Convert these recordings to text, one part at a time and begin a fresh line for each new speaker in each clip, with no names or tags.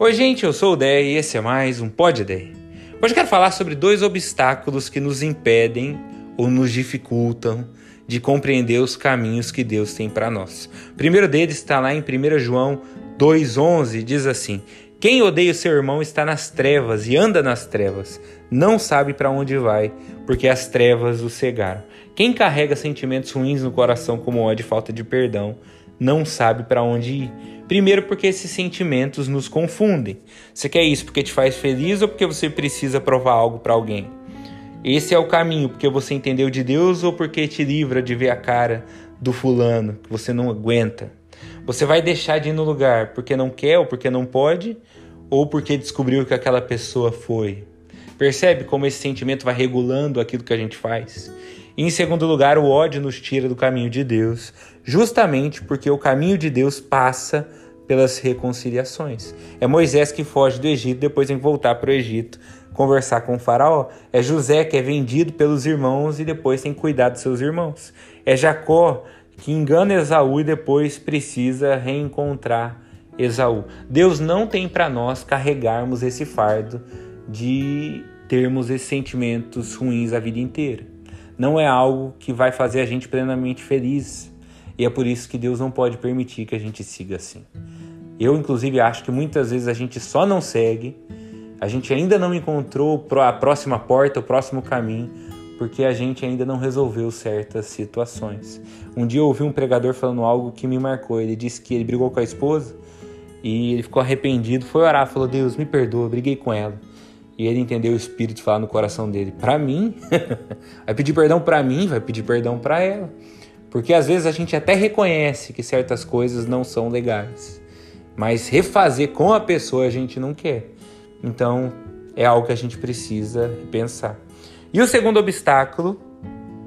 Oi, gente, eu sou o Dé e esse é mais um Pod Dé. Hoje quero falar sobre dois obstáculos que nos impedem ou nos dificultam de compreender os caminhos que Deus tem para nós. O primeiro deles está lá em 1 João 2,11, diz assim: Quem odeia o seu irmão está nas trevas e anda nas trevas, não sabe para onde vai, porque as trevas o cegaram. Quem carrega sentimentos ruins no coração, como ódio e falta de perdão, não sabe para onde ir. Primeiro, porque esses sentimentos nos confundem. Você quer isso porque te faz feliz ou porque você precisa provar algo para alguém? Esse é o caminho, porque você entendeu de Deus ou porque te livra de ver a cara do fulano que você não aguenta? Você vai deixar de ir no lugar porque não quer ou porque não pode ou porque descobriu que aquela pessoa foi? Percebe como esse sentimento vai regulando aquilo que a gente faz? E em segundo lugar, o ódio nos tira do caminho de Deus, justamente porque o caminho de Deus passa pelas reconciliações. É Moisés que foge do Egito, depois tem que voltar para o Egito conversar com o faraó. É José que é vendido pelos irmãos e depois tem que cuidar dos seus irmãos. É Jacó que engana Esaú e depois precisa reencontrar Esaú. Deus não tem para nós carregarmos esse fardo de termos esses sentimentos ruins a vida inteira não é algo que vai fazer a gente plenamente feliz. E é por isso que Deus não pode permitir que a gente siga assim. Eu, inclusive, acho que muitas vezes a gente só não segue, a gente ainda não encontrou a próxima porta, o próximo caminho, porque a gente ainda não resolveu certas situações. Um dia eu ouvi um pregador falando algo que me marcou. Ele disse que ele brigou com a esposa e ele ficou arrependido, foi orar, falou: Deus, me perdoa, briguei com ela e ele entendeu o Espírito falar no coração dele. Para mim, vai pedir perdão para mim, vai pedir perdão para ela. Porque às vezes a gente até reconhece que certas coisas não são legais, mas refazer com a pessoa a gente não quer. Então é algo que a gente precisa pensar. E o segundo obstáculo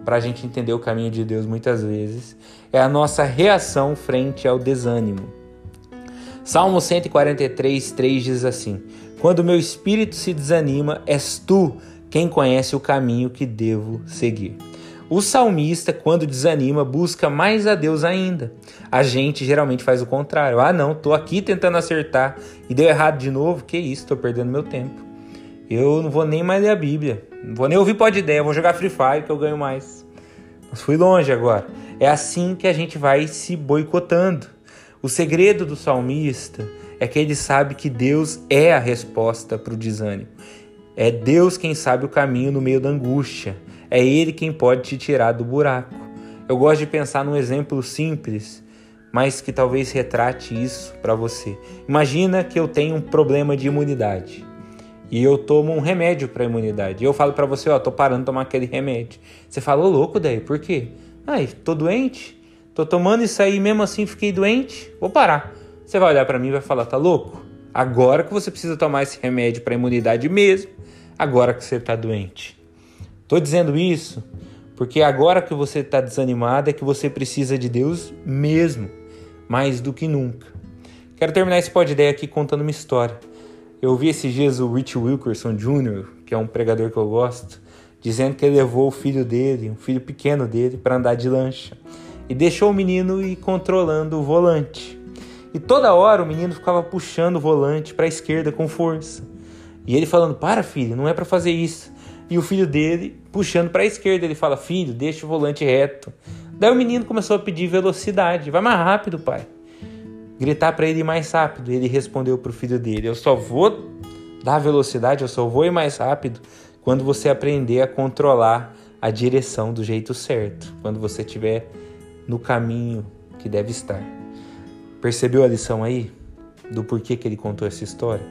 para a gente entender o caminho de Deus muitas vezes é a nossa reação frente ao desânimo. Salmo 143, 3 diz assim: quando meu espírito se desanima, és tu quem conhece o caminho que devo seguir. O salmista, quando desanima, busca mais a Deus ainda. A gente geralmente faz o contrário. Ah, não, tô aqui tentando acertar e deu errado de novo. Que isso, tô perdendo meu tempo. Eu não vou nem mais ler a Bíblia. Não vou nem ouvir pode ideia, vou jogar Free Fire que eu ganho mais. Mas fui longe agora. É assim que a gente vai se boicotando. O segredo do salmista é que ele sabe que Deus é a resposta para o desânimo. É Deus quem sabe o caminho no meio da angústia. É Ele quem pode te tirar do buraco. Eu gosto de pensar num exemplo simples, mas que talvez retrate isso para você. Imagina que eu tenho um problema de imunidade e eu tomo um remédio para imunidade. E eu falo para você, ó, tô parando de tomar aquele remédio. Você fala, ô louco daí, por quê? Ai, tô doente, tô tomando isso aí, mesmo assim fiquei doente, vou parar. Você vai olhar para mim e vai falar: tá louco? Agora que você precisa tomar esse remédio para imunidade mesmo, agora que você está doente. Estou dizendo isso porque agora que você está desanimado é que você precisa de Deus mesmo, mais do que nunca. Quero terminar esse podcast aqui contando uma história. Eu vi esses dias o Rich Wilkerson Jr., que é um pregador que eu gosto, dizendo que ele levou o filho dele, um filho pequeno dele, para andar de lancha e deixou o menino ir controlando o volante. E toda hora o menino ficava puxando o volante para a esquerda com força. E ele falando: "Para, filho, não é para fazer isso". E o filho dele puxando para a esquerda, ele fala: "Filho, deixa o volante reto". Daí o menino começou a pedir velocidade: "Vai mais rápido, pai". Gritar para ele mais rápido. Ele respondeu para o filho dele: "Eu só vou dar velocidade, eu só vou ir mais rápido quando você aprender a controlar a direção do jeito certo, quando você estiver no caminho que deve estar". Percebeu a lição aí? Do porquê que ele contou essa história?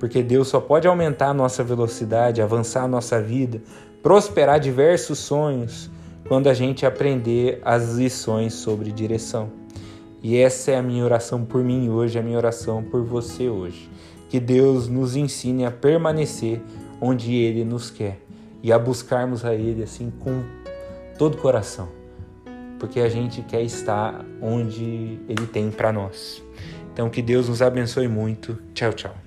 Porque Deus só pode aumentar a nossa velocidade, avançar a nossa vida, prosperar diversos sonhos quando a gente aprender as lições sobre direção. E essa é a minha oração por mim hoje, a minha oração por você hoje. Que Deus nos ensine a permanecer onde Ele nos quer e a buscarmos a Ele assim com todo o coração porque a gente quer estar onde Ele tem para nós. Então, que Deus nos abençoe muito. Tchau, tchau.